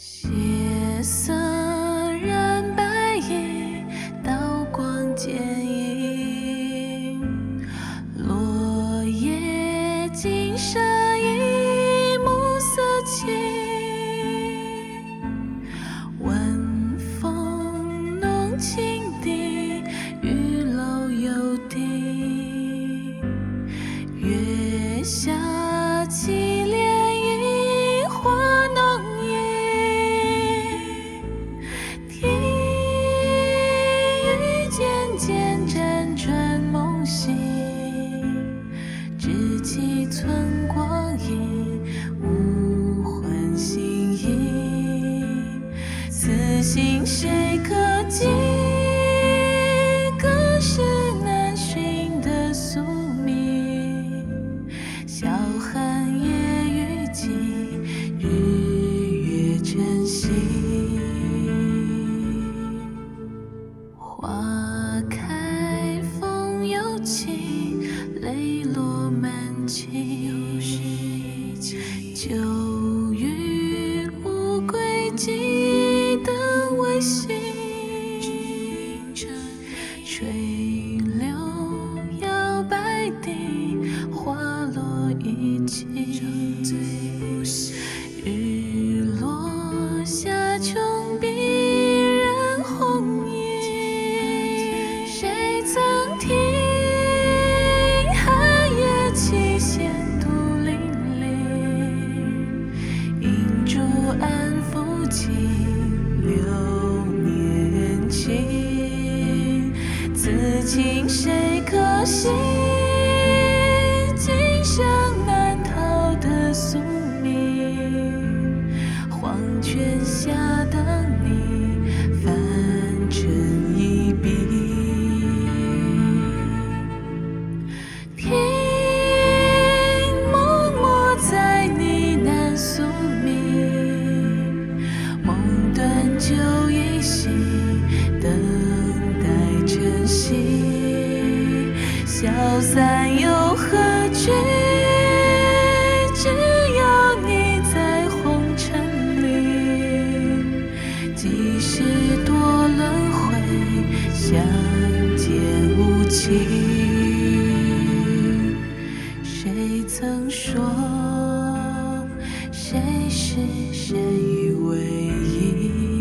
血色染白衣刀光剑影心谁可及？隔世难寻的宿命。晓寒夜雨季，日月晨曦。花开风又起，泪落满襟。旧水流摇摆地，花落一季。情谁可惜？今生难逃的宿命，黄泉下的待晨曦。消散又何惧？只有你在红尘里。几世多轮回，相见无期。谁曾说谁是谁唯一